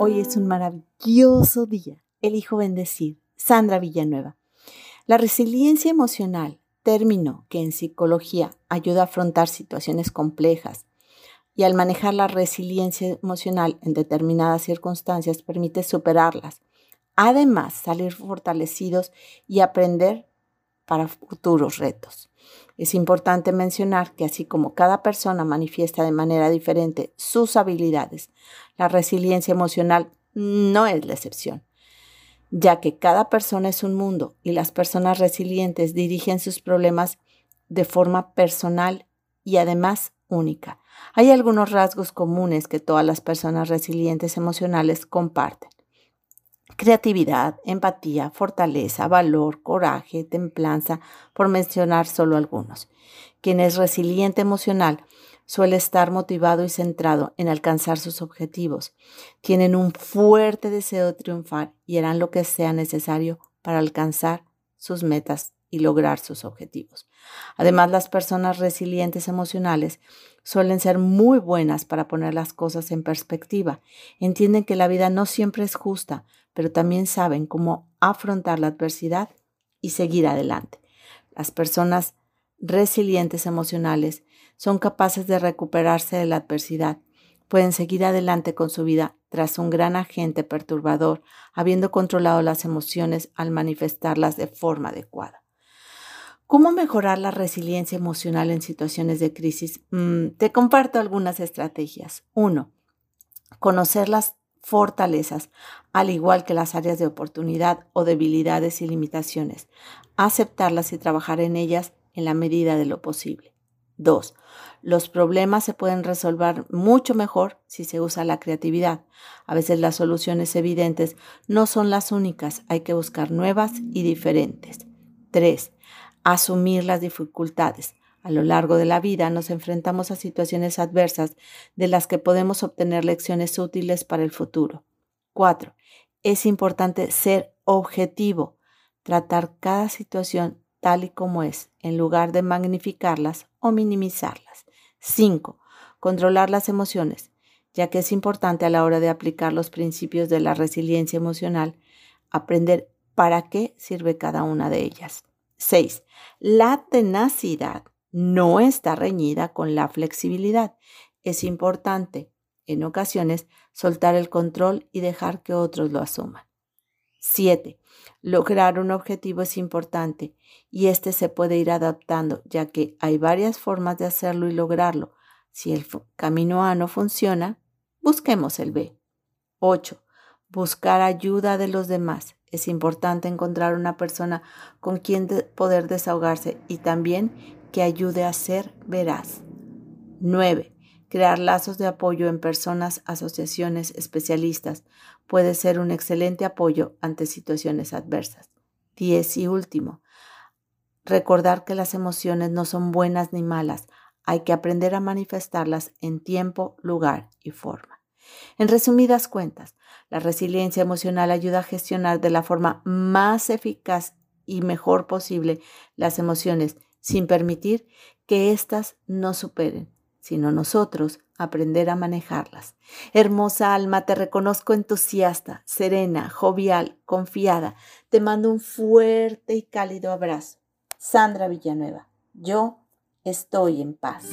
Hoy es un maravilloso día. Elijo bendecir. Sandra Villanueva. La resiliencia emocional, término que en psicología ayuda a afrontar situaciones complejas y al manejar la resiliencia emocional en determinadas circunstancias permite superarlas. Además, salir fortalecidos y aprender para futuros retos. Es importante mencionar que así como cada persona manifiesta de manera diferente sus habilidades, la resiliencia emocional no es la excepción, ya que cada persona es un mundo y las personas resilientes dirigen sus problemas de forma personal y además única. Hay algunos rasgos comunes que todas las personas resilientes emocionales comparten creatividad, empatía, fortaleza, valor, coraje, templanza, por mencionar solo algunos. Quien es resiliente emocional suele estar motivado y centrado en alcanzar sus objetivos. Tienen un fuerte deseo de triunfar y harán lo que sea necesario para alcanzar sus metas y lograr sus objetivos. Además, las personas resilientes emocionales suelen ser muy buenas para poner las cosas en perspectiva. Entienden que la vida no siempre es justa, pero también saben cómo afrontar la adversidad y seguir adelante. Las personas resilientes emocionales son capaces de recuperarse de la adversidad, pueden seguir adelante con su vida tras un gran agente perturbador, habiendo controlado las emociones al manifestarlas de forma adecuada. ¿Cómo mejorar la resiliencia emocional en situaciones de crisis? Mm, te comparto algunas estrategias. Uno, conocer las fortalezas, al igual que las áreas de oportunidad o debilidades y limitaciones, aceptarlas y trabajar en ellas en la medida de lo posible. 2. Los problemas se pueden resolver mucho mejor si se usa la creatividad. A veces las soluciones evidentes no son las únicas, hay que buscar nuevas y diferentes. 3. Asumir las dificultades. A lo largo de la vida nos enfrentamos a situaciones adversas de las que podemos obtener lecciones útiles para el futuro. 4. Es importante ser objetivo, tratar cada situación tal y como es, en lugar de magnificarlas o minimizarlas. 5. Controlar las emociones, ya que es importante a la hora de aplicar los principios de la resiliencia emocional, aprender para qué sirve cada una de ellas. 6. La tenacidad no está reñida con la flexibilidad. Es importante, en ocasiones, soltar el control y dejar que otros lo asuman. 7. Lograr un objetivo es importante y este se puede ir adaptando, ya que hay varias formas de hacerlo y lograrlo. Si el camino A no funciona, busquemos el B. 8. Buscar ayuda de los demás. Es importante encontrar una persona con quien poder desahogarse y también que ayude a ser veraz. 9. Crear lazos de apoyo en personas, asociaciones, especialistas puede ser un excelente apoyo ante situaciones adversas. 10. Y último, recordar que las emociones no son buenas ni malas, hay que aprender a manifestarlas en tiempo, lugar y forma. En resumidas cuentas, la resiliencia emocional ayuda a gestionar de la forma más eficaz y mejor posible las emociones sin permitir que éstas nos superen, sino nosotros aprender a manejarlas. Hermosa alma, te reconozco entusiasta, serena, jovial, confiada. Te mando un fuerte y cálido abrazo. Sandra Villanueva, yo estoy en paz.